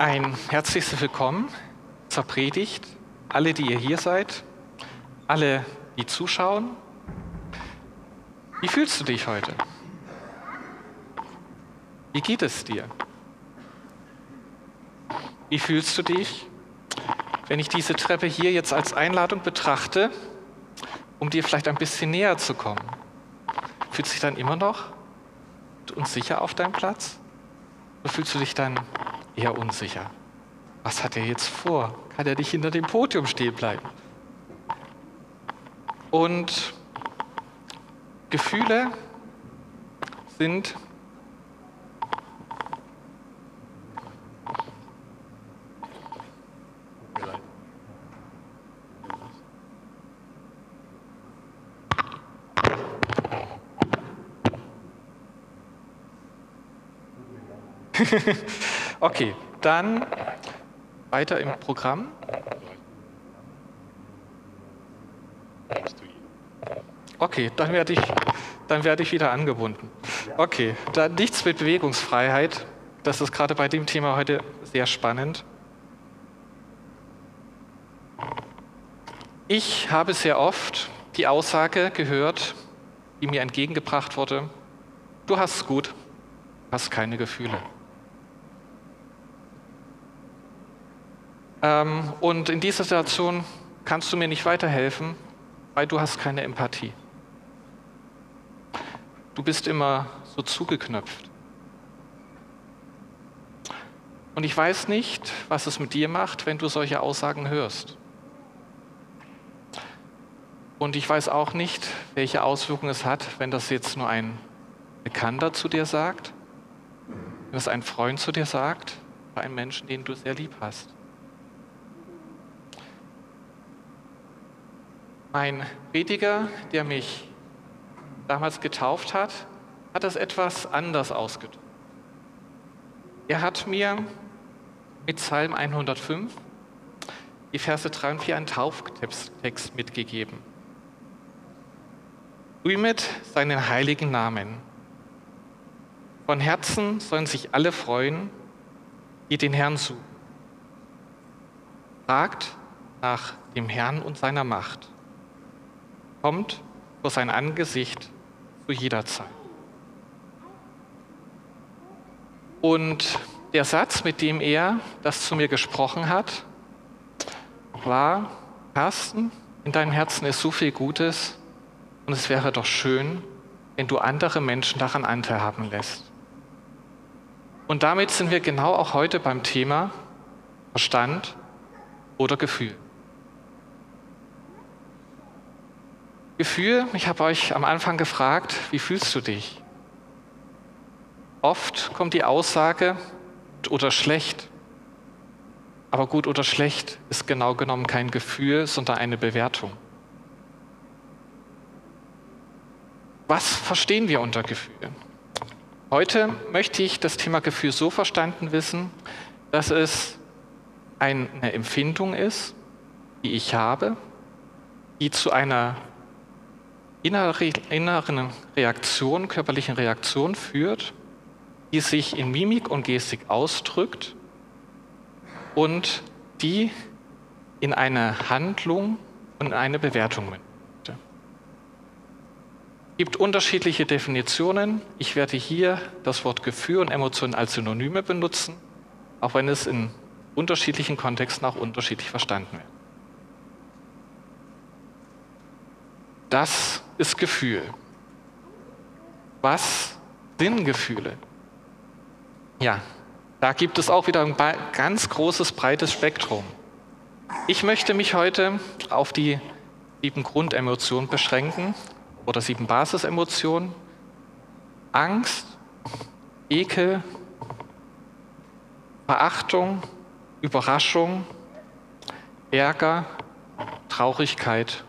Ein herzliches Willkommen zur Predigt. Alle, die ihr hier seid, alle, die zuschauen. Wie fühlst du dich heute? Wie geht es dir? Wie fühlst du dich, wenn ich diese Treppe hier jetzt als Einladung betrachte, um dir vielleicht ein bisschen näher zu kommen? Fühlst du dich dann immer noch unsicher auf deinem Platz? Oder fühlst du dich dann eher unsicher? Was hat er jetzt vor? Kann er nicht hinter dem Podium stehen bleiben? Und Gefühle sind okay, dann weiter im Programm. Okay, dann werde ich, dann werde ich wieder angebunden. Okay, dann nichts mit Bewegungsfreiheit. Das ist gerade bei dem Thema heute sehr spannend. Ich habe sehr oft die Aussage gehört, die mir entgegengebracht wurde, du hast es gut, hast keine Gefühle. Ähm, und in dieser Situation kannst du mir nicht weiterhelfen, weil du hast keine Empathie. Du bist immer so zugeknöpft. Und ich weiß nicht, was es mit dir macht, wenn du solche Aussagen hörst. Und ich weiß auch nicht, welche Auswirkungen es hat, wenn das jetzt nur ein Bekannter zu dir sagt, wenn es ein Freund zu dir sagt, bei einem Menschen, den du sehr lieb hast. Mein Prediger, der mich damals getauft hat, hat das etwas anders ausgedrückt. Er hat mir mit Psalm 105 die Verse 3 und 4 einen Tauftext mitgegeben. Rühmet seinen heiligen Namen. Von Herzen sollen sich alle freuen, die den Herrn suchen. Fragt nach dem Herrn und seiner Macht kommt vor sein Angesicht zu jeder Zeit. Und der Satz, mit dem er das zu mir gesprochen hat, war, Carsten, in deinem Herzen ist so viel Gutes und es wäre doch schön, wenn du andere Menschen daran Anteil haben lässt. Und damit sind wir genau auch heute beim Thema Verstand oder Gefühl. Gefühl, ich habe euch am Anfang gefragt, wie fühlst du dich? Oft kommt die Aussage oder schlecht. Aber gut oder schlecht ist genau genommen kein Gefühl, sondern eine Bewertung. Was verstehen wir unter Gefühl? Heute möchte ich das Thema Gefühl so verstanden wissen, dass es eine Empfindung ist, die ich habe, die zu einer inneren Reaktion, körperlichen Reaktion führt, die sich in Mimik und Gestik ausdrückt und die in eine Handlung und eine Bewertung mündet. Es gibt unterschiedliche Definitionen. Ich werde hier das Wort Gefühl und Emotion als Synonyme benutzen, auch wenn es in unterschiedlichen Kontexten auch unterschiedlich verstanden wird. Das ist Gefühl. Was sind Gefühle? Ja, da gibt es auch wieder ein ganz großes, breites Spektrum. Ich möchte mich heute auf die sieben Grundemotionen beschränken oder sieben Basisemotionen. Angst, Ekel, Verachtung, Überraschung, Ärger, Traurigkeit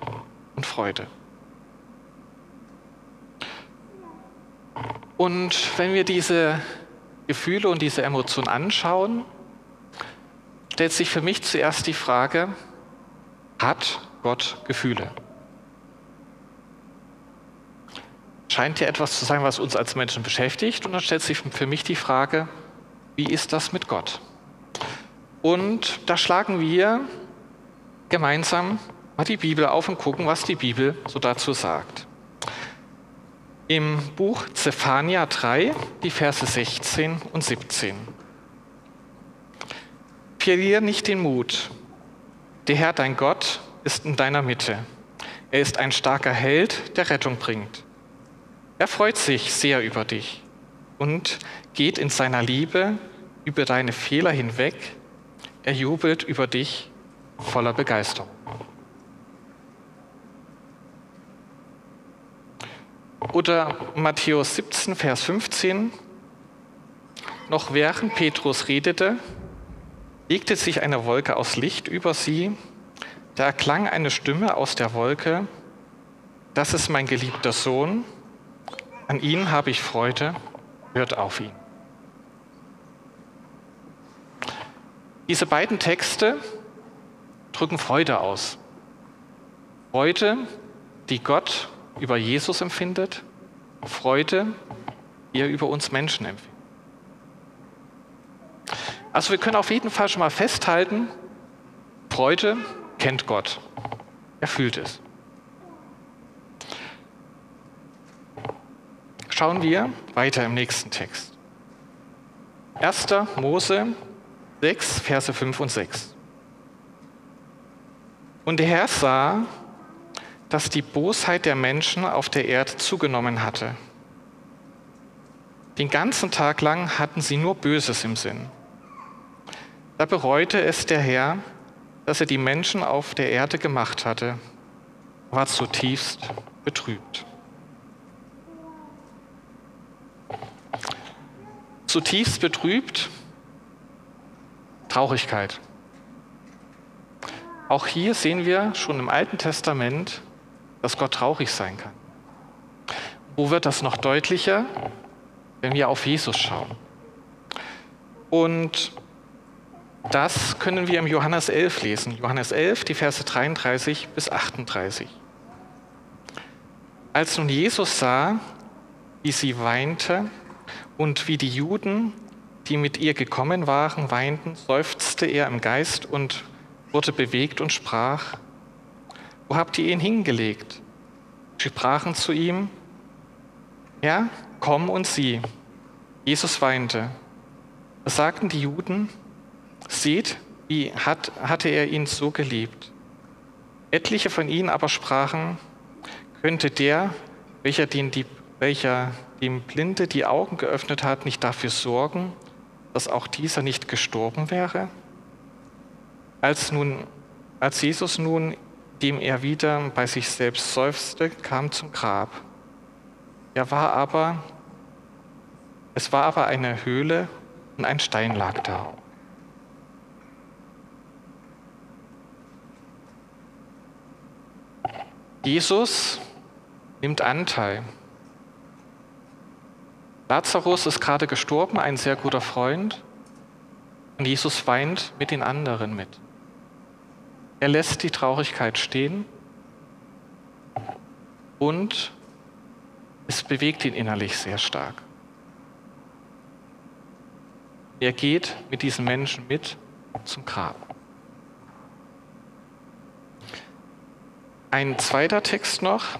und Freude. Und wenn wir diese Gefühle und diese Emotionen anschauen, stellt sich für mich zuerst die Frage, hat Gott Gefühle? Scheint ja etwas zu sein, was uns als Menschen beschäftigt. Und dann stellt sich für mich die Frage, wie ist das mit Gott? Und da schlagen wir gemeinsam mal die Bibel auf und gucken, was die Bibel so dazu sagt. Im Buch Zephania 3, die Verse 16 und 17. Verlier nicht den Mut. Der Herr, dein Gott, ist in deiner Mitte. Er ist ein starker Held, der Rettung bringt. Er freut sich sehr über dich und geht in seiner Liebe über deine Fehler hinweg. Er jubelt über dich voller Begeisterung. Oder Matthäus 17, Vers 15. Noch während Petrus redete, legte sich eine Wolke aus Licht über sie. Da erklang eine Stimme aus der Wolke, das ist mein geliebter Sohn, an ihn habe ich Freude, hört auf ihn. Diese beiden Texte drücken Freude aus. Freude, die Gott über Jesus empfindet, Freude, er über uns Menschen empfindet. Also wir können auf jeden Fall schon mal festhalten, Freude kennt Gott. Er fühlt es. Schauen wir weiter im nächsten Text. 1. Mose 6, Verse 5 und 6. Und der Herr sah, dass die Bosheit der Menschen auf der Erde zugenommen hatte. Den ganzen Tag lang hatten sie nur Böses im Sinn. Da bereute es der Herr, dass er die Menschen auf der Erde gemacht hatte, war zutiefst betrübt. Zutiefst betrübt, Traurigkeit. Auch hier sehen wir schon im Alten Testament, dass Gott traurig sein kann. Wo wird das noch deutlicher? Wenn wir auf Jesus schauen. Und das können wir im Johannes 11 lesen. Johannes 11, die Verse 33 bis 38. Als nun Jesus sah, wie sie weinte und wie die Juden, die mit ihr gekommen waren, weinten, seufzte er im Geist und wurde bewegt und sprach, wo habt ihr ihn hingelegt? Sie sprachen zu ihm, Herr, komm und sieh. Jesus weinte. Da sagten die Juden, Seht, wie hat, hatte er ihn so geliebt. Etliche von ihnen aber sprachen, könnte der, welcher, den, die, welcher dem Blinde die Augen geöffnet hat, nicht dafür sorgen, dass auch dieser nicht gestorben wäre? Als, nun, als Jesus nun, dem er wieder bei sich selbst seufzte, kam zum Grab. Er war aber, es war aber eine Höhle und ein Stein lag da. Jesus nimmt Anteil. Lazarus ist gerade gestorben, ein sehr guter Freund, und Jesus weint mit den anderen mit. Er lässt die Traurigkeit stehen und es bewegt ihn innerlich sehr stark. Er geht mit diesen Menschen mit zum Grab. Ein zweiter Text noch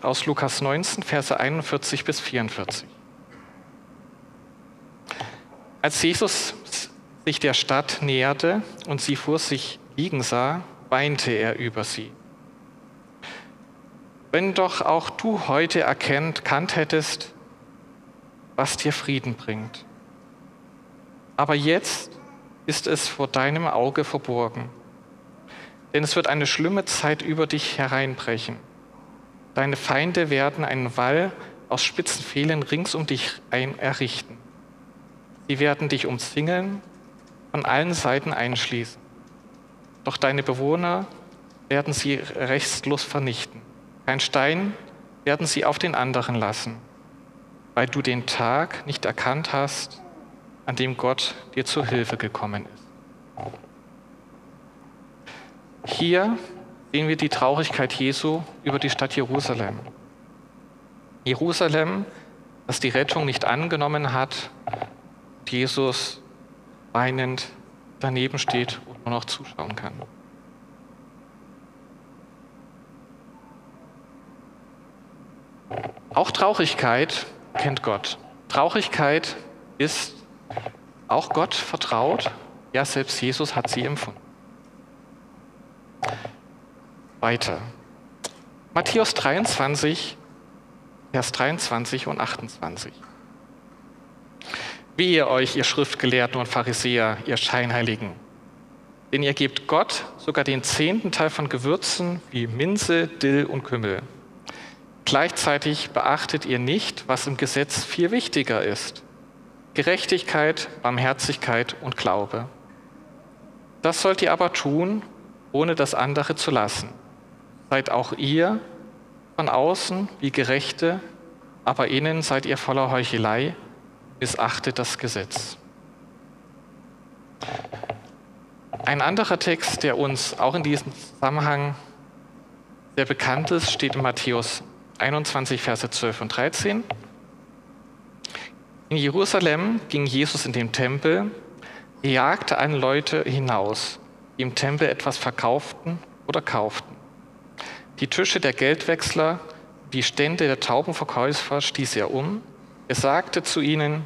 aus Lukas 19, Verse 41 bis 44. Als Jesus sich der Stadt näherte und sie vor sich liegen sah, weinte er über sie. Wenn doch auch du heute erkennt, kannt hättest, was dir Frieden bringt. Aber jetzt ist es vor deinem Auge verborgen denn es wird eine schlimme Zeit über dich hereinbrechen. Deine Feinde werden einen Wall aus spitzen Pfählen rings um dich errichten. Sie werden dich umzingeln, von allen Seiten einschließen. Doch deine Bewohner werden sie rechtslos vernichten. Kein Stein werden sie auf den anderen lassen, weil du den Tag nicht erkannt hast, an dem Gott dir zur Hilfe gekommen ist. Hier sehen wir die Traurigkeit Jesu über die Stadt Jerusalem. Jerusalem, das die Rettung nicht angenommen hat, Jesus weinend daneben steht nur noch zuschauen kann. Auch Traurigkeit kennt Gott. Traurigkeit ist auch Gott vertraut. Ja, selbst Jesus hat sie empfunden. Weiter. Matthäus 23, Vers 23 und 28. Wie ihr euch, ihr Schriftgelehrten und Pharisäer, ihr Scheinheiligen, denn ihr gebt Gott sogar den zehnten Teil von Gewürzen wie Minze, Dill und Kümmel. Gleichzeitig beachtet ihr nicht, was im Gesetz viel wichtiger ist. Gerechtigkeit, Barmherzigkeit und Glaube. Das sollt ihr aber tun, ohne das andere zu lassen. Seid auch ihr von außen wie Gerechte, aber innen seid ihr voller Heuchelei, missachtet das Gesetz. Ein anderer Text, der uns auch in diesem Zusammenhang sehr bekannt ist, steht in Matthäus 21, Verse 12 und 13. In Jerusalem ging Jesus in den Tempel, er jagte alle Leute hinaus, die im Tempel etwas verkauften oder kauften. Die Tische der Geldwechsler, die Stände der Taubenverkäufer stieß er um. Er sagte zu ihnen,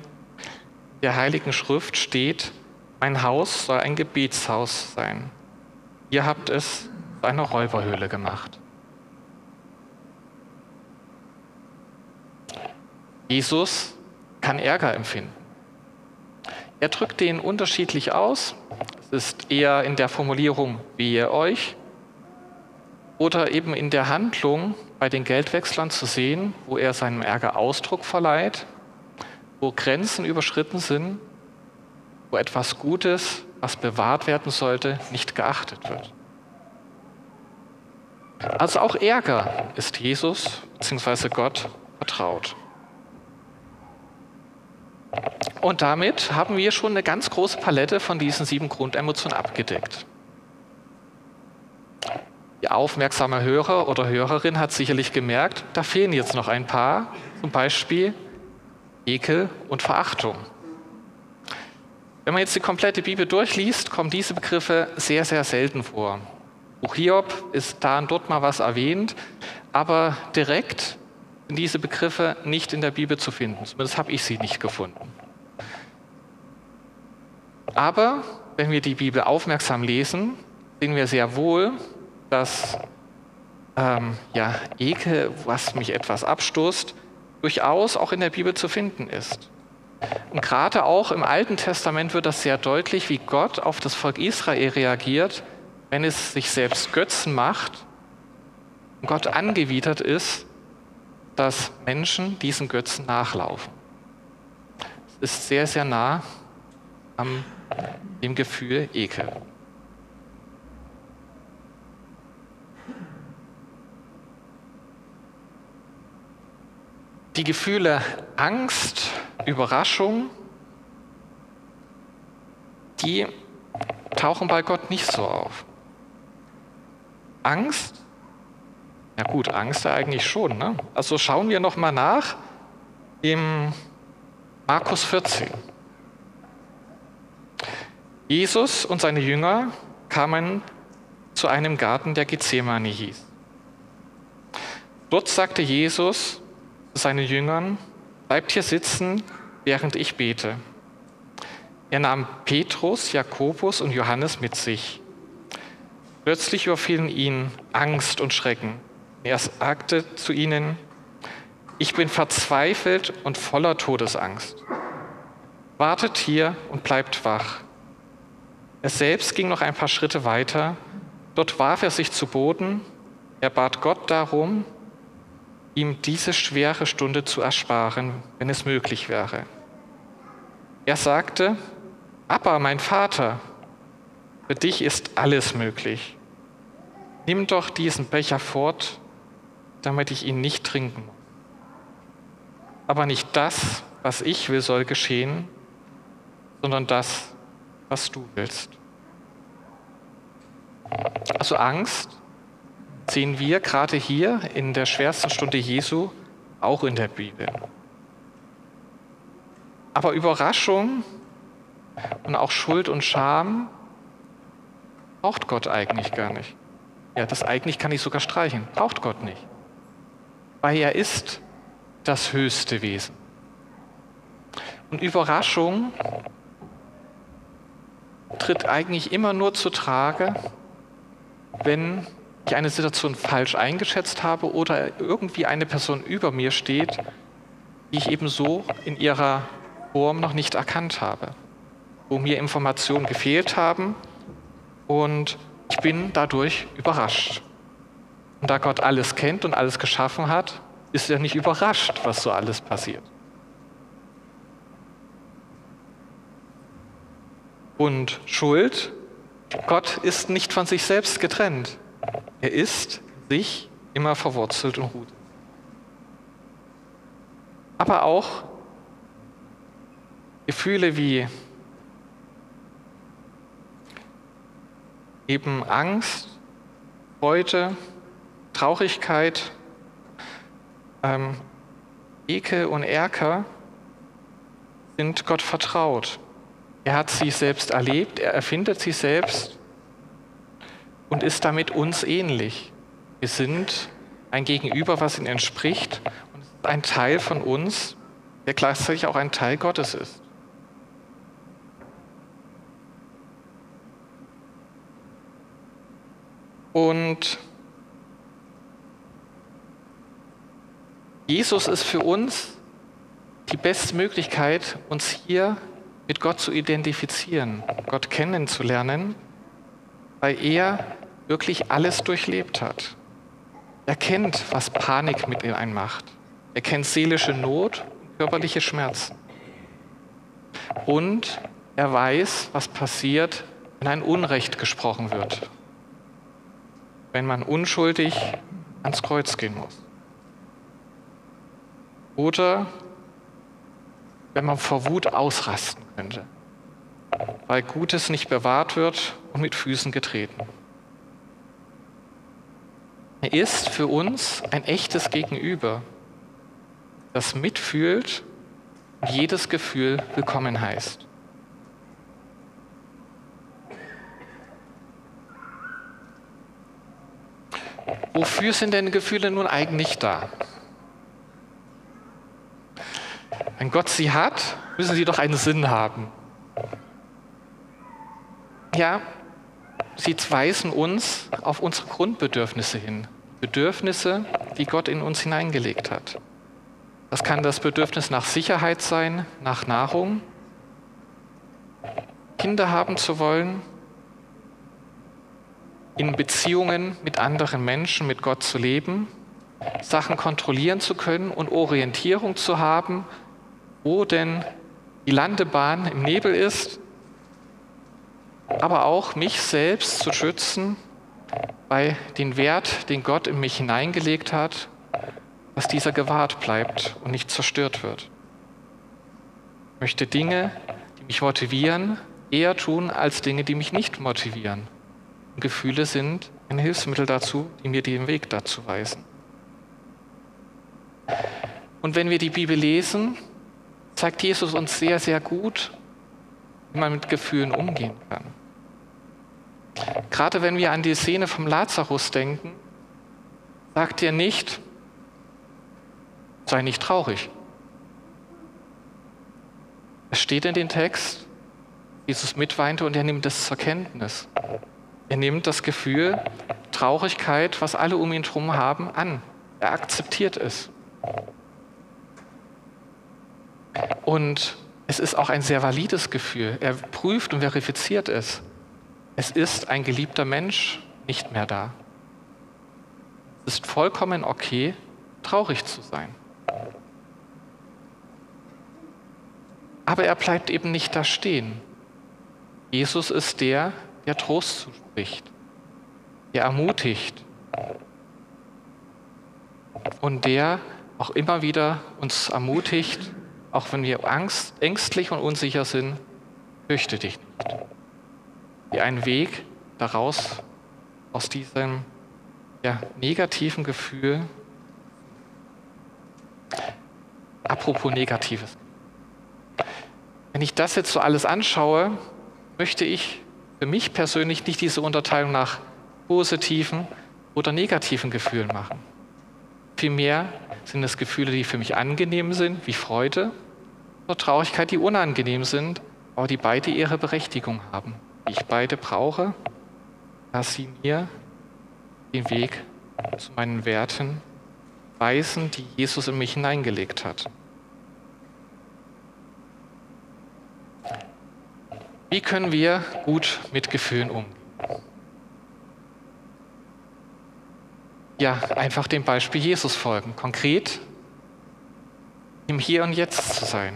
der Heiligen Schrift steht, mein Haus soll ein Gebetshaus sein. Ihr habt es zu einer Räuberhöhle gemacht. Jesus kann Ärger empfinden. Er drückt den unterschiedlich aus. Es ist eher in der Formulierung, wie ihr euch, oder eben in der Handlung bei den Geldwechslern zu sehen, wo er seinem Ärger Ausdruck verleiht, wo Grenzen überschritten sind, wo etwas Gutes, was bewahrt werden sollte, nicht geachtet wird. Also auch Ärger ist Jesus bzw. Gott vertraut. Und damit haben wir schon eine ganz große Palette von diesen sieben Grundemotionen abgedeckt. Die aufmerksame Hörer oder Hörerin hat sicherlich gemerkt, da fehlen jetzt noch ein paar, zum Beispiel Ekel und Verachtung. Wenn man jetzt die komplette Bibel durchliest, kommen diese Begriffe sehr, sehr selten vor. Buch Hiob ist da und dort mal was erwähnt, aber direkt sind diese Begriffe nicht in der Bibel zu finden. Zumindest habe ich sie nicht gefunden. Aber wenn wir die Bibel aufmerksam lesen, sehen wir sehr wohl, dass ähm, ja, Ekel, was mich etwas abstoßt, durchaus auch in der Bibel zu finden ist. Und gerade auch im Alten Testament wird das sehr deutlich, wie Gott auf das Volk Israel reagiert, wenn es sich selbst Götzen macht und Gott angewidert ist, dass Menschen diesen Götzen nachlaufen. Es ist sehr, sehr nah am dem Gefühl Ekel. Die Gefühle Angst, Überraschung, die tauchen bei Gott nicht so auf. Angst, ja gut, Angst eigentlich schon. Ne? Also schauen wir noch mal nach im Markus 14. Jesus und seine Jünger kamen zu einem Garten, der Gethsemane hieß. Dort sagte Jesus, seine Jüngern, bleibt hier sitzen, während ich bete. Er nahm Petrus, Jakobus und Johannes mit sich. Plötzlich überfielen ihn Angst und Schrecken. Er sagte zu ihnen, ich bin verzweifelt und voller Todesangst. Wartet hier und bleibt wach. Er selbst ging noch ein paar Schritte weiter. Dort warf er sich zu Boden. Er bat Gott darum, ihm diese schwere Stunde zu ersparen, wenn es möglich wäre. Er sagte, Abba, mein Vater, für dich ist alles möglich. Nimm doch diesen Becher fort, damit ich ihn nicht trinken muss. Aber nicht das, was ich will, soll geschehen, sondern das, was du willst. Also Angst sehen wir gerade hier in der schwersten Stunde Jesu auch in der Bibel. Aber Überraschung und auch Schuld und Scham braucht Gott eigentlich gar nicht. Ja, das eigentlich kann ich sogar streichen. Braucht Gott nicht. Weil er ist das höchste Wesen. Und Überraschung tritt eigentlich immer nur zu Trage, wenn ich eine Situation falsch eingeschätzt habe oder irgendwie eine Person über mir steht, die ich eben so in ihrer Form noch nicht erkannt habe, wo mir Informationen gefehlt haben und ich bin dadurch überrascht. Und da Gott alles kennt und alles geschaffen hat, ist er nicht überrascht, was so alles passiert. Und Schuld, Gott ist nicht von sich selbst getrennt. Er ist sich immer verwurzelt und ruht. Aber auch Gefühle wie eben Angst, Freude, Traurigkeit, ähm, Ekel und Erker sind Gott vertraut. Er hat sie selbst erlebt, er erfindet sie selbst und ist damit uns ähnlich. Wir sind ein Gegenüber, was ihm entspricht und ist ein Teil von uns, der gleichzeitig auch ein Teil Gottes ist. Und Jesus ist für uns die beste Möglichkeit, uns hier mit Gott zu identifizieren, Gott kennenzulernen, weil er wirklich alles durchlebt hat. Er kennt, was Panik mit ihm einmacht. Er kennt seelische Not und körperliche Schmerzen. Und er weiß, was passiert, wenn ein Unrecht gesprochen wird wenn man unschuldig ans Kreuz gehen muss. Oder wenn man vor Wut ausrasten könnte, weil Gutes nicht bewahrt wird und mit Füßen getreten. Er ist für uns ein echtes Gegenüber, das mitfühlt und jedes Gefühl willkommen heißt. Wofür sind denn Gefühle nun eigentlich da? Wenn Gott sie hat, müssen sie doch einen Sinn haben. Ja, sie weisen uns auf unsere Grundbedürfnisse hin. Bedürfnisse, die Gott in uns hineingelegt hat. Das kann das Bedürfnis nach Sicherheit sein, nach Nahrung, Kinder haben zu wollen, in Beziehungen mit anderen Menschen, mit Gott zu leben, Sachen kontrollieren zu können und Orientierung zu haben, wo denn die Landebahn im Nebel ist, aber auch mich selbst zu schützen bei dem Wert, den Gott in mich hineingelegt hat, dass dieser gewahrt bleibt und nicht zerstört wird. Ich möchte Dinge, die mich motivieren, eher tun als Dinge, die mich nicht motivieren. Gefühle sind ein Hilfsmittel dazu, die mir den Weg dazu weisen. Und wenn wir die Bibel lesen, zeigt Jesus uns sehr, sehr gut, wie man mit Gefühlen umgehen kann. Gerade wenn wir an die Szene vom Lazarus denken, sagt er nicht, sei nicht traurig. Es steht in dem Text, Jesus mitweinte und er nimmt es zur Kenntnis. Er nimmt das Gefühl, Traurigkeit, was alle um ihn herum haben, an. Er akzeptiert es. Und es ist auch ein sehr valides Gefühl. Er prüft und verifiziert es. Es ist ein geliebter Mensch nicht mehr da. Es ist vollkommen okay, traurig zu sein. Aber er bleibt eben nicht da stehen. Jesus ist der, der Trost zuspricht, der ermutigt und der auch immer wieder uns ermutigt, auch wenn wir Angst, ängstlich und unsicher sind, fürchte dich nicht. Wie ein Weg daraus, aus diesem ja, negativen Gefühl, apropos Negatives. Wenn ich das jetzt so alles anschaue, möchte ich für mich persönlich nicht diese Unterteilung nach positiven oder negativen Gefühlen machen. Vielmehr sind es Gefühle, die für mich angenehm sind, wie Freude oder Traurigkeit, die unangenehm sind, aber die beide ihre Berechtigung haben, die ich beide brauche, dass sie mir den Weg zu meinen Werten weisen, die Jesus in mich hineingelegt hat. Wie können wir gut mit Gefühlen umgehen? Ja, einfach dem Beispiel Jesus folgen. Konkret im Hier und Jetzt zu sein,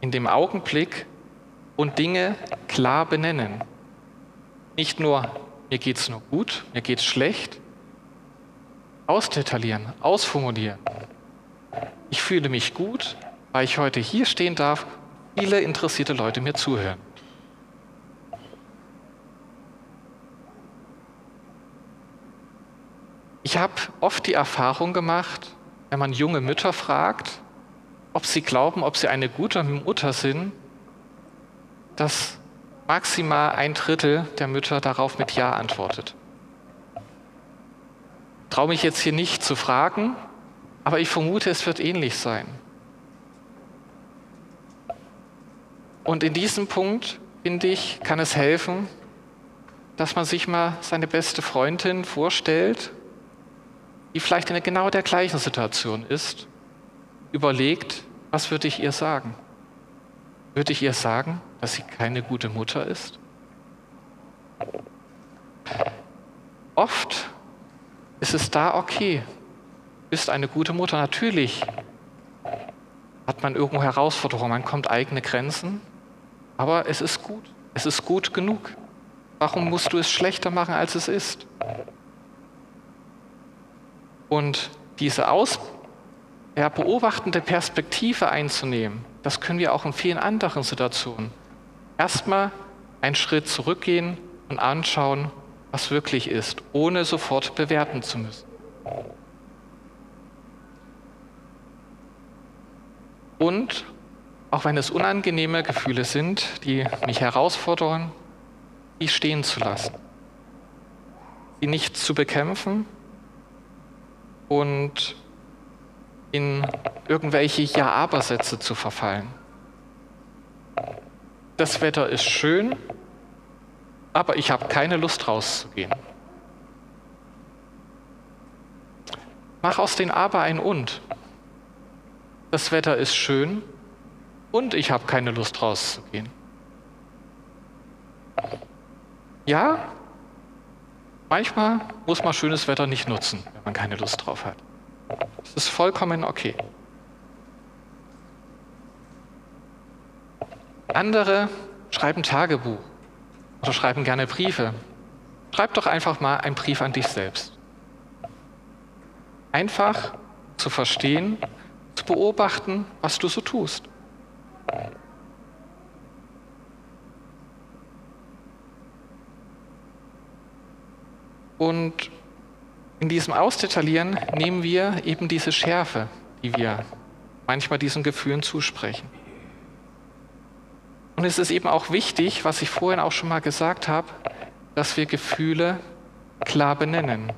in dem Augenblick und Dinge klar benennen. Nicht nur, mir geht es nur gut, mir geht es schlecht, ausdetaillieren, ausformulieren. Ich fühle mich gut, weil ich heute hier stehen darf, viele interessierte Leute mir zuhören. Ich habe oft die Erfahrung gemacht, wenn man junge Mütter fragt, ob sie glauben, ob sie eine gute Mutter sind, dass maximal ein Drittel der Mütter darauf mit Ja antwortet. Traue mich jetzt hier nicht zu fragen, aber ich vermute, es wird ähnlich sein. Und in diesem Punkt, finde ich, kann es helfen, dass man sich mal seine beste Freundin vorstellt die vielleicht in genau der gleichen Situation ist, überlegt, was würde ich ihr sagen? Würde ich ihr sagen, dass sie keine gute Mutter ist? Oft ist es da okay, bist eine gute Mutter. Natürlich hat man irgendwo Herausforderungen, man kommt eigene Grenzen, aber es ist gut. Es ist gut genug. Warum musst du es schlechter machen, als es ist? Und diese aus, ja, beobachtende Perspektive einzunehmen, das können wir auch in vielen anderen Situationen. Erstmal einen Schritt zurückgehen und anschauen, was wirklich ist, ohne sofort bewerten zu müssen. Und auch wenn es unangenehme Gefühle sind, die mich herausfordern, die stehen zu lassen. Die nicht zu bekämpfen, und in irgendwelche Ja-Aber-Sätze zu verfallen. Das Wetter ist schön, aber ich habe keine Lust rauszugehen. Mach aus den Aber ein Und. Das Wetter ist schön und ich habe keine Lust rauszugehen. Ja, Manchmal muss man schönes Wetter nicht nutzen, wenn man keine Lust drauf hat. Das ist vollkommen okay. Andere schreiben Tagebuch oder schreiben gerne Briefe. Schreib doch einfach mal einen Brief an dich selbst. Einfach zu verstehen, zu beobachten, was du so tust. Und in diesem Ausdetaillieren nehmen wir eben diese Schärfe, die wir manchmal diesen Gefühlen zusprechen. Und es ist eben auch wichtig, was ich vorhin auch schon mal gesagt habe, dass wir Gefühle klar benennen.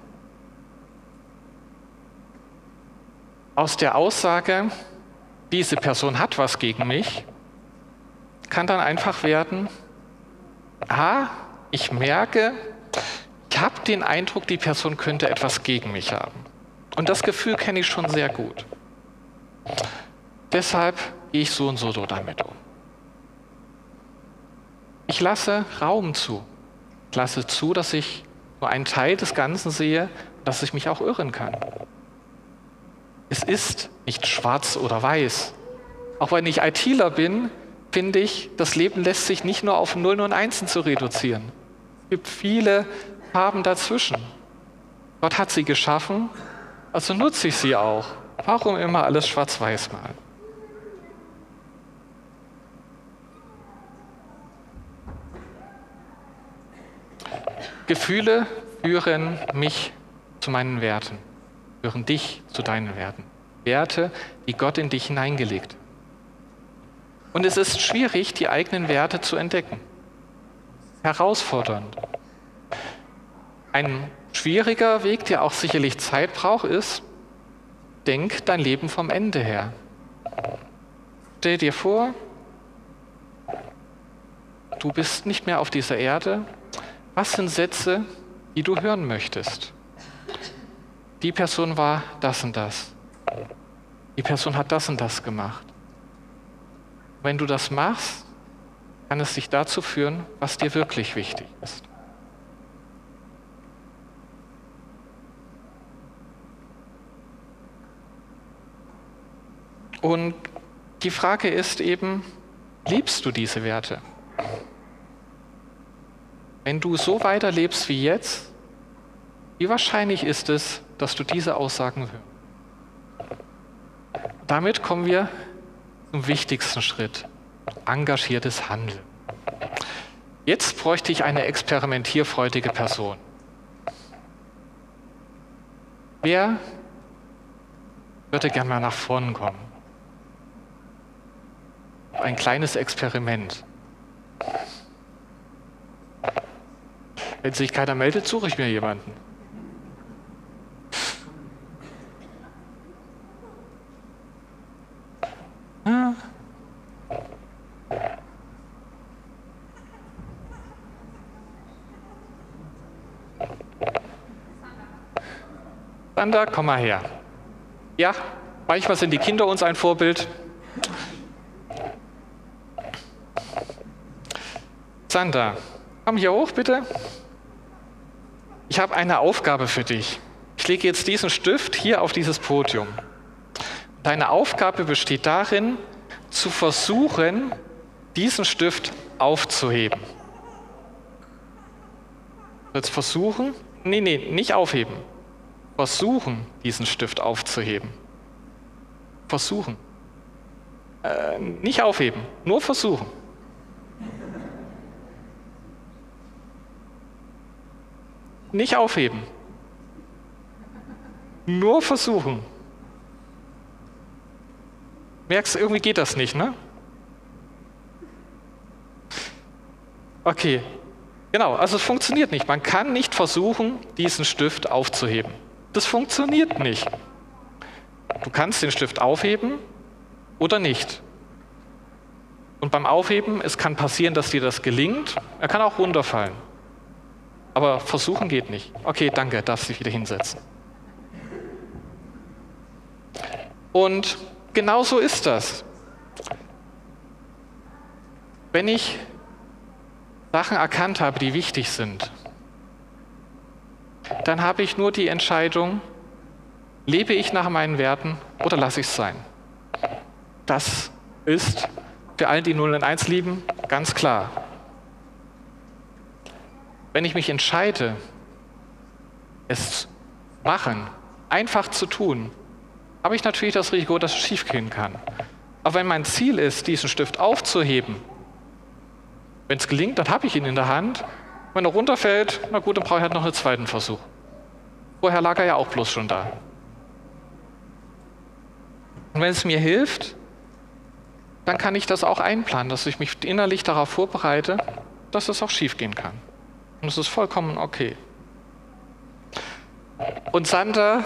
Aus der Aussage, diese Person hat was gegen mich, kann dann einfach werden, ah, ich merke, ich habe den Eindruck, die Person könnte etwas gegen mich haben. Und das Gefühl kenne ich schon sehr gut. Deshalb gehe ich so und so damit um. Ich lasse Raum zu. Ich lasse zu, dass ich nur einen Teil des Ganzen sehe, dass ich mich auch irren kann. Es ist nicht schwarz oder weiß. Auch wenn ich ITler bin, finde ich, das Leben lässt sich nicht nur auf Nullen und Einsen zu reduzieren. Es gibt viele haben dazwischen. Gott hat sie geschaffen, also nutze ich sie auch. Warum immer alles schwarz-weiß malen? Gefühle führen mich zu meinen Werten, führen dich zu deinen Werten. Werte, die Gott in dich hineingelegt. Und es ist schwierig, die eigenen Werte zu entdecken. herausfordernd. Ein schwieriger Weg, der auch sicherlich Zeit braucht, ist, denk dein Leben vom Ende her. Stell dir vor, du bist nicht mehr auf dieser Erde. Was sind Sätze, die du hören möchtest? Die Person war das und das. Die Person hat das und das gemacht. Wenn du das machst, kann es dich dazu führen, was dir wirklich wichtig ist. Und die Frage ist eben, liebst du diese Werte? Wenn du so weiterlebst wie jetzt, wie wahrscheinlich ist es, dass du diese Aussagen hörst? Damit kommen wir zum wichtigsten Schritt, engagiertes Handeln. Jetzt bräuchte ich eine experimentierfreudige Person. Wer würde gerne mal nach vorn kommen? Ein kleines Experiment. Wenn sich keiner meldet, suche ich mir jemanden. Sander, komm mal her. Ja, manchmal sind die Kinder uns ein Vorbild. Sander, komm hier hoch bitte. Ich habe eine Aufgabe für dich. Ich lege jetzt diesen Stift hier auf dieses Podium. Deine Aufgabe besteht darin, zu versuchen, diesen Stift aufzuheben. Jetzt versuchen? Nee, nee, nicht aufheben versuchen, diesen Stift aufzuheben. Versuchen. Äh, nicht aufheben, nur versuchen. Nicht aufheben. Nur versuchen. Merkst, irgendwie geht das nicht, ne? Okay, genau, also es funktioniert nicht. Man kann nicht versuchen, diesen Stift aufzuheben. Das funktioniert nicht. Du kannst den Stift aufheben oder nicht. Und beim Aufheben, es kann passieren, dass dir das gelingt. Er kann auch runterfallen. Aber versuchen geht nicht. Okay, danke, darfst dich wieder hinsetzen. Und genau so ist das. Wenn ich Sachen erkannt habe, die wichtig sind, dann habe ich nur die Entscheidung, lebe ich nach meinen Werten oder lasse ich es sein. Das ist für alle, die 0 und 1 lieben, ganz klar. Wenn ich mich entscheide, es machen, einfach zu tun, habe ich natürlich das Risiko, dass es schiefgehen kann. Aber wenn mein Ziel ist, diesen Stift aufzuheben, wenn es gelingt, dann habe ich ihn in der Hand wenn er runterfällt, na gut, dann brauche ich halt noch einen zweiten Versuch. Vorher lag er ja auch bloß schon da. Und wenn es mir hilft, dann kann ich das auch einplanen, dass ich mich innerlich darauf vorbereite, dass es auch schiefgehen kann. Und es ist vollkommen okay. Und Sander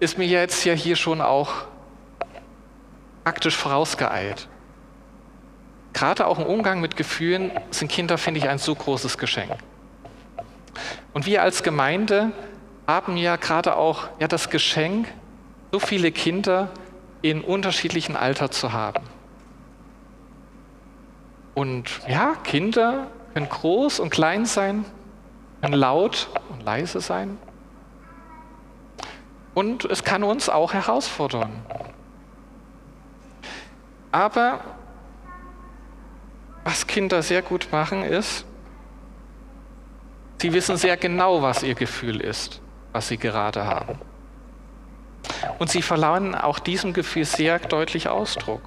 ist mir jetzt ja hier schon auch praktisch vorausgeeilt. Gerade auch im Umgang mit Gefühlen sind Kinder, finde ich, ein so großes Geschenk. Und wir als Gemeinde haben ja gerade auch ja, das Geschenk, so viele Kinder in unterschiedlichen Alter zu haben. Und ja, Kinder können groß und klein sein, können laut und leise sein. Und es kann uns auch herausfordern. Aber was Kinder sehr gut machen, ist, sie wissen sehr genau, was ihr Gefühl ist, was sie gerade haben. Und sie verleihen auch diesem Gefühl sehr deutlich Ausdruck.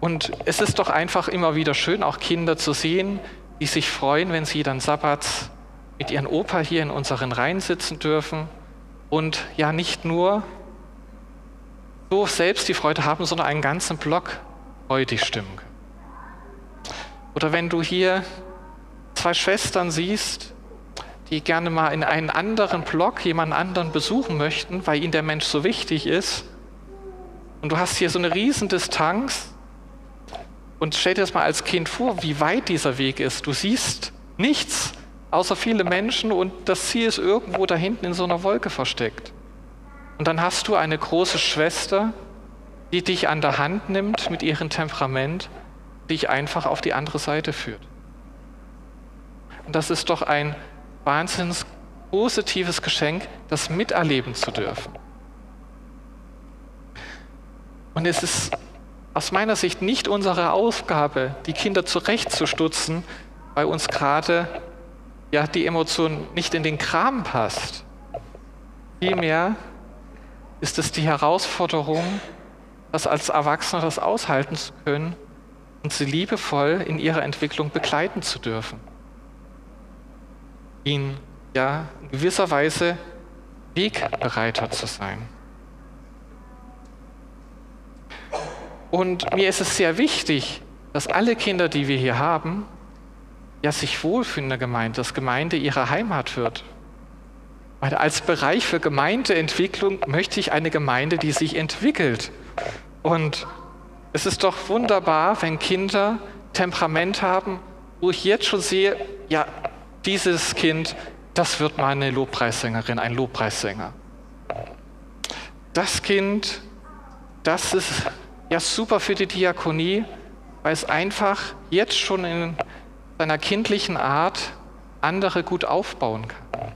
Und es ist doch einfach immer wieder schön, auch Kinder zu sehen, die sich freuen, wenn sie dann Sabbats mit ihren Opa hier in unseren Reihen sitzen dürfen und ja nicht nur so selbst die Freude haben, sondern einen ganzen Block freudig stimmen. Oder wenn du hier zwei Schwestern siehst, die gerne mal in einen anderen Block jemanden anderen besuchen möchten, weil ihnen der Mensch so wichtig ist. Und du hast hier so eine riesen Distanz. Und stell dir das mal als Kind vor, wie weit dieser Weg ist. Du siehst nichts außer viele Menschen und das Ziel ist irgendwo da hinten in so einer Wolke versteckt. Und dann hast du eine große Schwester, die dich an der Hand nimmt mit ihrem Temperament, dich einfach auf die andere Seite führt. Und das ist doch ein wahnsinnig positives Geschenk, das miterleben zu dürfen. Und es ist aus meiner Sicht nicht unsere Aufgabe, die Kinder zurechtzustutzen, weil uns gerade ja, die Emotion nicht in den Kram passt. Vielmehr ist es die Herausforderung, das als Erwachsener das aushalten zu können und sie liebevoll in ihrer Entwicklung begleiten zu dürfen ihn ja in gewisser Weise Wegbereiter zu sein. Und mir ist es sehr wichtig, dass alle Kinder, die wir hier haben, ja sich wohlfühlen in der Gemeinde, dass Gemeinde ihre Heimat wird. Weil als Bereich für Gemeindeentwicklung möchte ich eine Gemeinde, die sich entwickelt. Und es ist doch wunderbar, wenn Kinder Temperament haben, wo ich jetzt schon sehe, ja, dieses Kind, das wird mal eine Lobpreissängerin, ein Lobpreissänger. Das Kind, das ist ja super für die Diakonie, weil es einfach jetzt schon in seiner kindlichen Art andere gut aufbauen kann.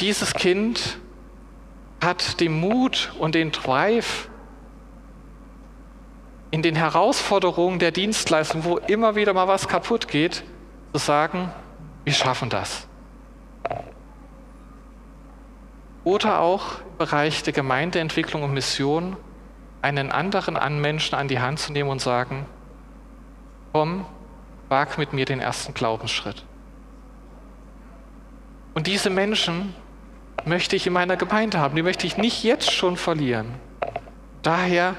Dieses Kind hat den Mut und den Drive, in den Herausforderungen der Dienstleistung, wo immer wieder mal was kaputt geht, zu sagen, wir schaffen das. Oder auch im Bereich der Gemeindeentwicklung und Mission einen anderen an Menschen an die Hand zu nehmen und sagen, komm, wag mit mir den ersten Glaubensschritt. Und diese Menschen möchte ich in meiner Gemeinde haben, die möchte ich nicht jetzt schon verlieren. Daher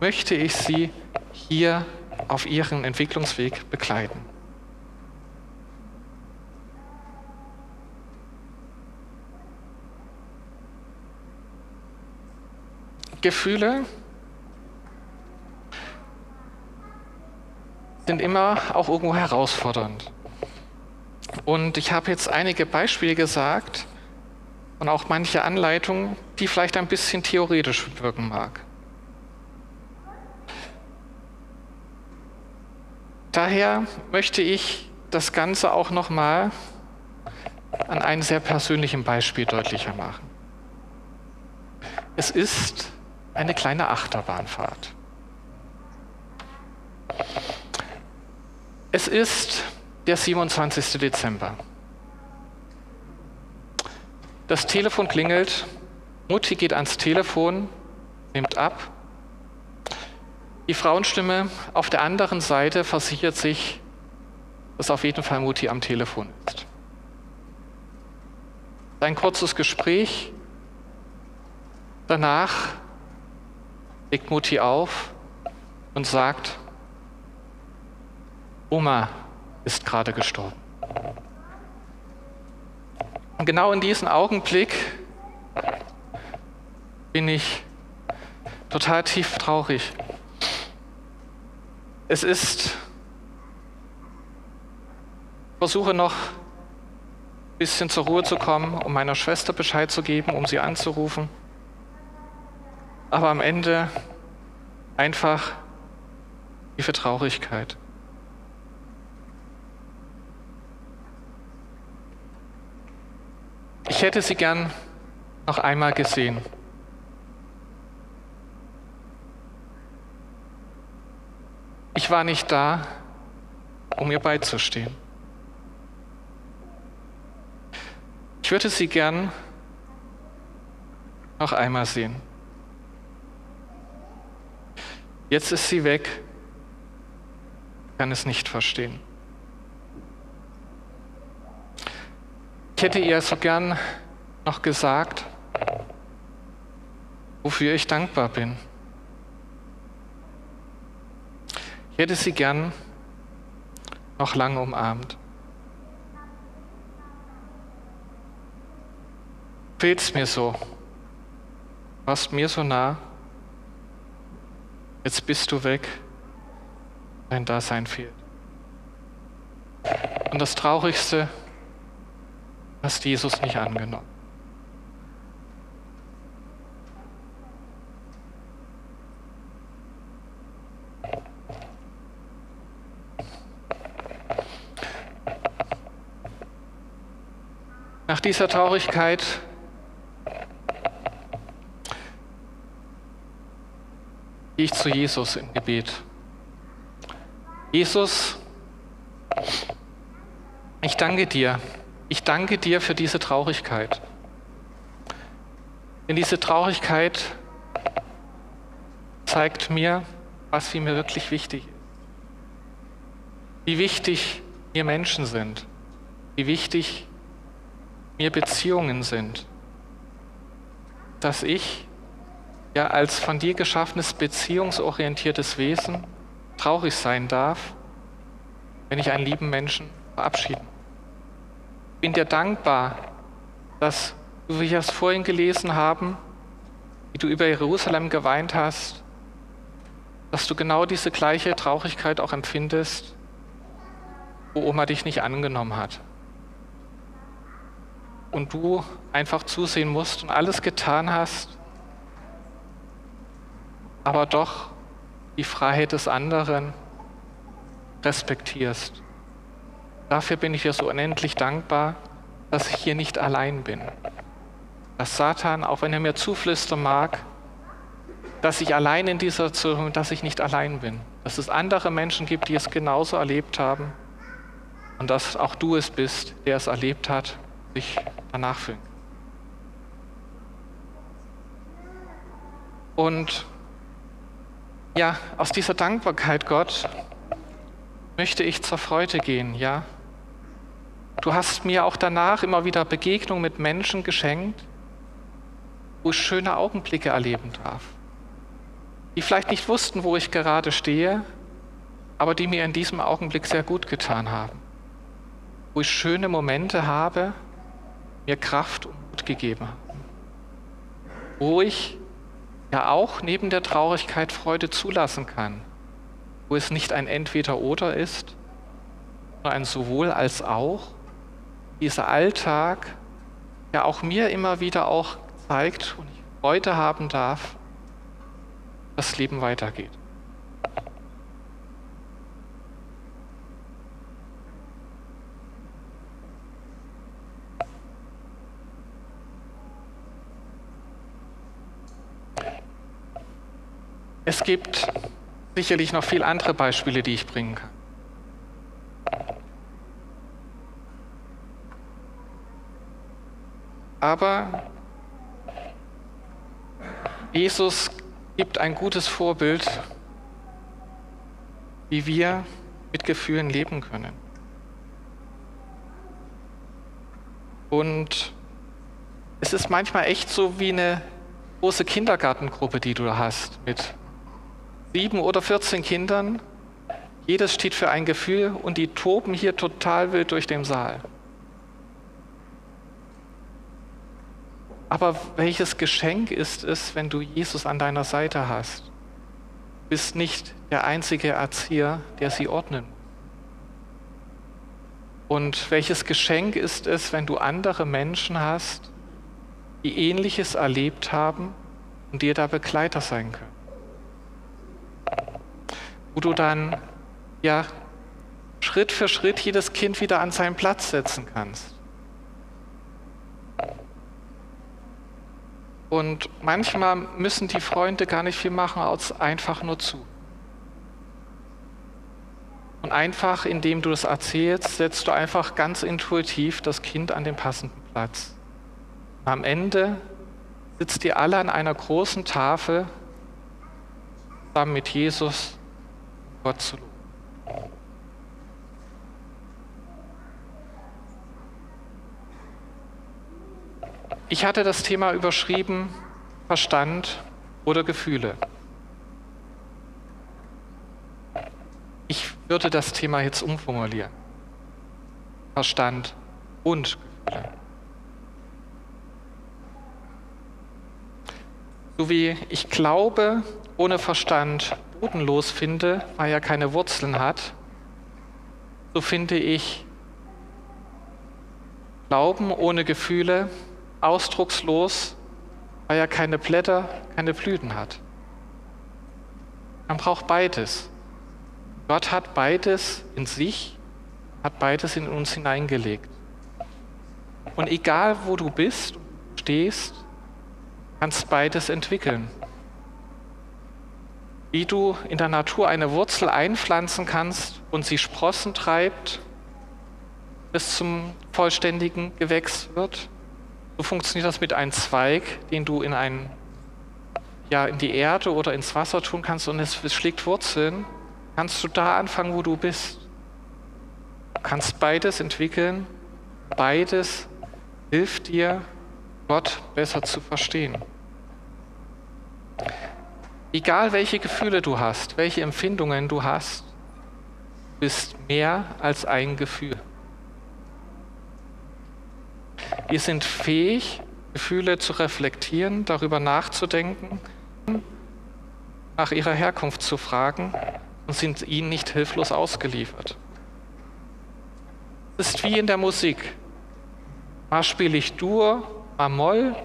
möchte ich sie hier auf ihren Entwicklungsweg begleiten. Gefühle sind immer auch irgendwo herausfordernd. Und ich habe jetzt einige Beispiele gesagt und auch manche Anleitungen, die vielleicht ein bisschen theoretisch wirken mag. Daher möchte ich das Ganze auch nochmal an einem sehr persönlichen Beispiel deutlicher machen. Es ist eine kleine Achterbahnfahrt. Es ist der 27. Dezember. Das Telefon klingelt, Mutti geht ans Telefon, nimmt ab. Die Frauenstimme auf der anderen Seite versichert sich, dass auf jeden Fall Mutti am Telefon ist. Ein kurzes Gespräch. Danach legt Mutti auf und sagt, Oma ist gerade gestorben. Und genau in diesem Augenblick bin ich total tief traurig. Es ist, ich versuche noch ein bisschen zur Ruhe zu kommen, um meiner Schwester Bescheid zu geben, um sie anzurufen aber am Ende einfach tiefe Traurigkeit. Ich hätte sie gern noch einmal gesehen. Ich war nicht da, um ihr beizustehen. Ich würde sie gern noch einmal sehen. Jetzt ist sie weg, kann es nicht verstehen. Ich hätte ihr so gern noch gesagt, wofür ich dankbar bin. Ich hätte sie gern noch lange umarmt. Fehlt's mir so? Warst mir so nah? Jetzt bist du weg. Dein Dasein fehlt. Und das Traurigste, hast Jesus nicht angenommen. Nach dieser Traurigkeit gehe ich zu Jesus im Gebet. Jesus, ich danke dir. Ich danke dir für diese Traurigkeit. Denn diese Traurigkeit zeigt mir, was mir wirklich wichtig ist. Wie wichtig mir Menschen sind. Wie wichtig mir Beziehungen sind. Dass ich ja als von dir geschaffenes beziehungsorientiertes Wesen traurig sein darf, wenn ich einen lieben Menschen verabschiede. Ich bin dir dankbar, dass, wie wir es vorhin gelesen haben, wie du über Jerusalem geweint hast, dass du genau diese gleiche Traurigkeit auch empfindest, wo Oma dich nicht angenommen hat und du einfach zusehen musst und alles getan hast, aber doch die Freiheit des anderen respektierst. Dafür bin ich dir so unendlich dankbar, dass ich hier nicht allein bin. Dass Satan, auch wenn er mir zuflüstern mag, dass ich allein in dieser Zürung, dass ich nicht allein bin. Dass es andere Menschen gibt, die es genauso erlebt haben und dass auch du es bist, der es erlebt hat sich danach fühlen. Und ja, aus dieser Dankbarkeit, Gott, möchte ich zur Freude gehen, ja. Du hast mir auch danach immer wieder Begegnungen mit Menschen geschenkt, wo ich schöne Augenblicke erleben darf. Die vielleicht nicht wussten, wo ich gerade stehe, aber die mir in diesem Augenblick sehr gut getan haben. Wo ich schöne Momente habe, mir Kraft und Mut gegeben haben. Wo ich ja auch neben der Traurigkeit Freude zulassen kann, wo es nicht ein Entweder-Oder ist, sondern ein sowohl als auch. Dieser Alltag, ja auch mir immer wieder auch zeigt und ich Freude haben darf, dass das Leben weitergeht. Es gibt sicherlich noch viele andere Beispiele, die ich bringen kann. Aber Jesus gibt ein gutes Vorbild, wie wir mit Gefühlen leben können. Und es ist manchmal echt so wie eine große Kindergartengruppe, die du hast, mit sieben oder 14 Kindern. Jedes steht für ein Gefühl und die toben hier total wild durch den Saal. Aber welches Geschenk ist es, wenn du Jesus an deiner Seite hast? Du bist nicht der einzige Erzieher, der sie ordnen. Und welches Geschenk ist es, wenn du andere Menschen hast, die Ähnliches erlebt haben und dir da Begleiter sein können? Wo du dann ja Schritt für Schritt jedes Kind wieder an seinen Platz setzen kannst. Und manchmal müssen die Freunde gar nicht viel machen, als einfach nur zu. Und einfach, indem du es erzählst, setzt du einfach ganz intuitiv das Kind an den passenden Platz. Am Ende sitzt ihr alle an einer großen Tafel zusammen mit Jesus Gott zu loben. Ich hatte das Thema überschrieben Verstand oder Gefühle. würde das Thema jetzt umformulieren. Verstand und Gefühle. So wie ich Glaube ohne Verstand bodenlos finde, weil er keine Wurzeln hat, so finde ich Glauben ohne Gefühle ausdruckslos, weil er keine Blätter, keine Blüten hat. Man braucht beides. Gott hat beides in sich, hat beides in uns hineingelegt. Und egal wo du bist, stehst, kannst beides entwickeln. Wie du in der Natur eine Wurzel einpflanzen kannst und sie Sprossen treibt, bis zum vollständigen Gewächs wird, so funktioniert das mit einem Zweig, den du in, ein, ja, in die Erde oder ins Wasser tun kannst und es, es schlägt Wurzeln. Kannst du da anfangen, wo du bist. Du kannst beides entwickeln. Beides hilft dir, Gott besser zu verstehen. Egal welche Gefühle du hast, welche Empfindungen du hast, bist mehr als ein Gefühl. Wir sind fähig, Gefühle zu reflektieren, darüber nachzudenken, nach ihrer Herkunft zu fragen und sind ihnen nicht hilflos ausgeliefert. Es ist wie in der Musik. Mal spiele ich Dur, mal Moll,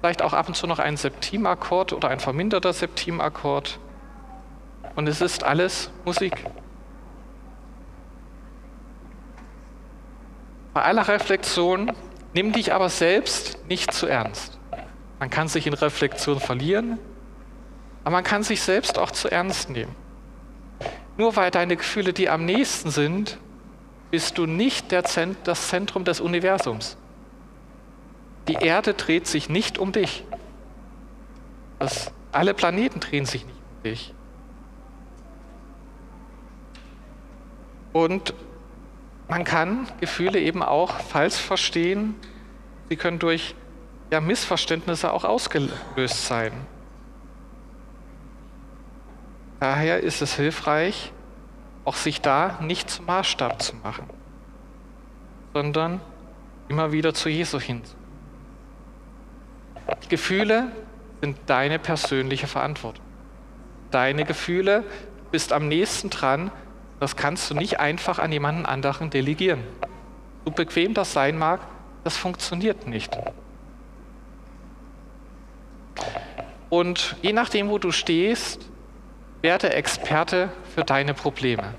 vielleicht auch ab und zu noch ein Septimakkord oder ein verminderter Septimakkord. Und es ist alles Musik. Bei aller Reflexion nimm dich aber selbst nicht zu ernst. Man kann sich in Reflexion verlieren, aber man kann sich selbst auch zu ernst nehmen. Nur weil deine Gefühle dir am nächsten sind, bist du nicht Zent das Zentrum des Universums. Die Erde dreht sich nicht um dich. Das, alle Planeten drehen sich nicht um dich. Und man kann Gefühle eben auch falsch verstehen. Sie können durch ja, Missverständnisse auch ausgelöst sein. Daher ist es hilfreich, auch sich da nicht zum Maßstab zu machen, sondern immer wieder zu Jesus hinzu. Gefühle sind deine persönliche Verantwortung. Deine Gefühle bist am nächsten dran. Das kannst du nicht einfach an jemanden anderen delegieren. So bequem das sein mag, das funktioniert nicht. Und je nachdem, wo du stehst, werde Experte für deine Probleme.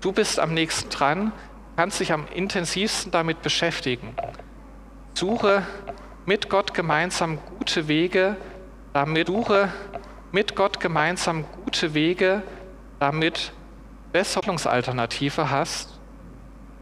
Du bist am nächsten dran, kannst dich am intensivsten damit beschäftigen. Suche mit Gott gemeinsam gute Wege, damit suche mit Gott gemeinsam gute Wege, damit Besserungsalternative hast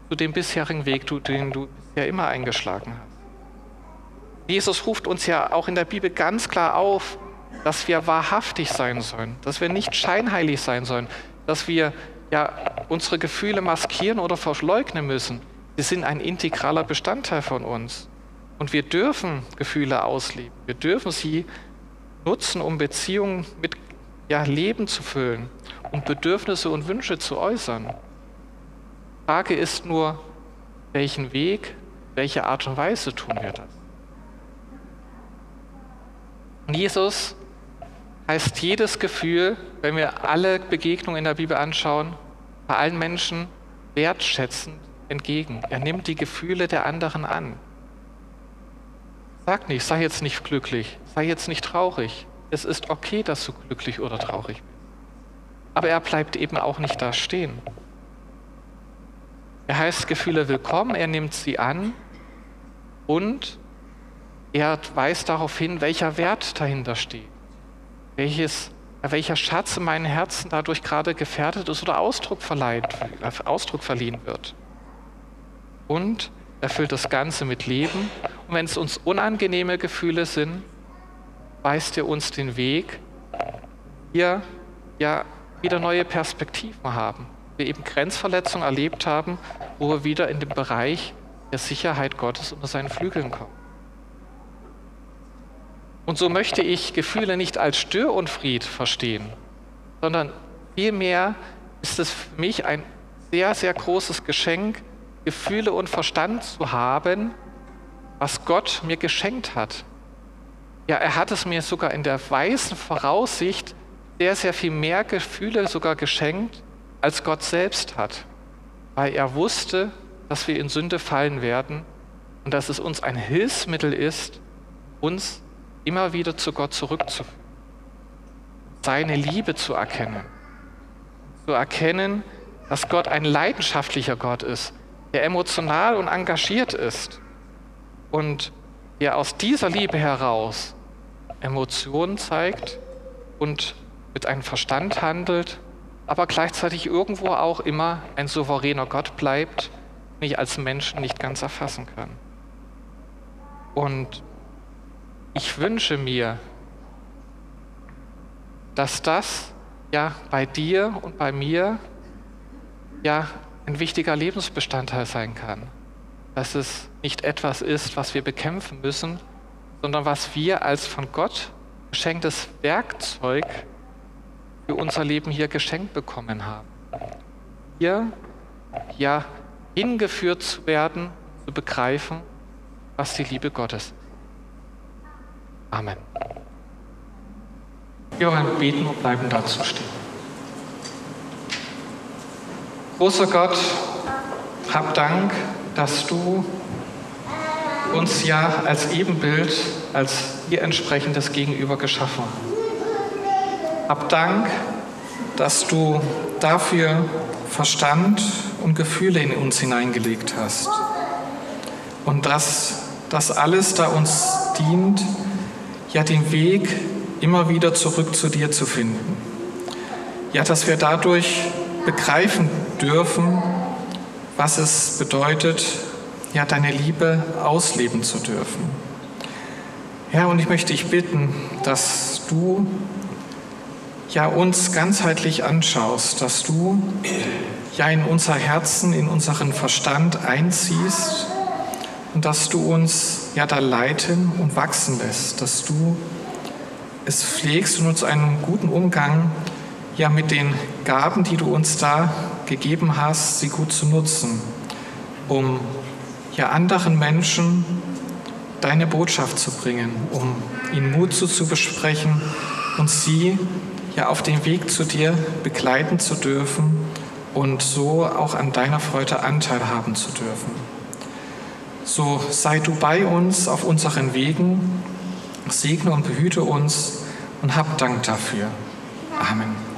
zu dem bisherigen Weg, den du bisher immer eingeschlagen hast. Jesus ruft uns ja auch in der Bibel ganz klar auf, dass wir wahrhaftig sein sollen, dass wir nicht scheinheilig sein sollen, dass wir ja unsere Gefühle maskieren oder verleugnen müssen. Sie sind ein integraler Bestandteil von uns. Und wir dürfen Gefühle ausleben. Wir dürfen sie nutzen, um Beziehungen mit ja, Leben zu füllen, um Bedürfnisse und Wünsche zu äußern. Frage ist nur, welchen Weg, welche Art und Weise tun wir das? Und Jesus heißt jedes Gefühl, wenn wir alle Begegnungen in der Bibel anschauen, bei allen Menschen wertschätzend entgegen. Er nimmt die Gefühle der anderen an. Sag nicht, sei jetzt nicht glücklich, sei jetzt nicht traurig. Es ist okay, dass du glücklich oder traurig bist. Aber er bleibt eben auch nicht da stehen. Er heißt Gefühle willkommen, er nimmt sie an und er weist darauf hin, welcher Wert dahinter steht. Welches, welcher Schatz in meinem Herzen dadurch gerade gefährdet ist oder Ausdruck, verleiht, Ausdruck verliehen wird. Und erfüllt das Ganze mit Leben. Und wenn es uns unangenehme Gefühle sind, weist er uns den Weg, hier ja wieder neue Perspektiven haben. Wir eben Grenzverletzungen erlebt haben, wo wir wieder in den Bereich der Sicherheit Gottes unter seinen Flügeln kommen. Und so möchte ich Gefühle nicht als Störunfried verstehen, sondern vielmehr ist es für mich ein sehr, sehr großes Geschenk, Gefühle und Verstand zu haben, was Gott mir geschenkt hat. Ja, er hat es mir sogar in der weisen Voraussicht sehr, sehr viel mehr Gefühle sogar geschenkt, als Gott selbst hat, weil er wusste, dass wir in Sünde fallen werden und dass es uns ein Hilfsmittel ist, uns immer wieder zu Gott zurückzuführen, seine Liebe zu erkennen, zu erkennen, dass Gott ein leidenschaftlicher Gott ist, der emotional und engagiert ist und der aus dieser Liebe heraus Emotionen zeigt und mit einem Verstand handelt, aber gleichzeitig irgendwo auch immer ein souveräner Gott bleibt, den ich als Menschen nicht ganz erfassen kann. Und ich wünsche mir, dass das ja bei dir und bei mir ja ein wichtiger Lebensbestandteil sein kann. Dass es nicht etwas ist, was wir bekämpfen müssen, sondern was wir als von Gott geschenktes Werkzeug für unser Leben hier geschenkt bekommen haben. Hier ja hingeführt zu werden, zu begreifen, was die Liebe Gottes ist. Amen. Wir wollen beten und bleiben dazu stehen. Großer Gott, hab Dank, dass du uns ja als Ebenbild, als ihr entsprechendes Gegenüber geschaffen. Hab Dank, dass du dafür Verstand und Gefühle in uns hineingelegt hast. Und dass das alles da uns dient, ja den Weg immer wieder zurück zu dir zu finden. Ja, dass wir dadurch begreifen dürfen, was es bedeutet, ja, deine Liebe ausleben zu dürfen. Ja, und ich möchte dich bitten, dass du ja uns ganzheitlich anschaust, dass du ja in unser Herzen, in unseren Verstand einziehst und dass du uns ja da leiten und wachsen lässt, dass du es pflegst und uns einen guten Umgang ja mit den Gaben, die du uns da gegeben hast, sie gut zu nutzen, um ja anderen Menschen deine Botschaft zu bringen, um ihnen Mut zu, zu besprechen und sie ja auf dem Weg zu dir begleiten zu dürfen und so auch an deiner Freude Anteil haben zu dürfen. So sei du bei uns auf unseren Wegen, segne und behüte uns und hab Dank dafür. Amen.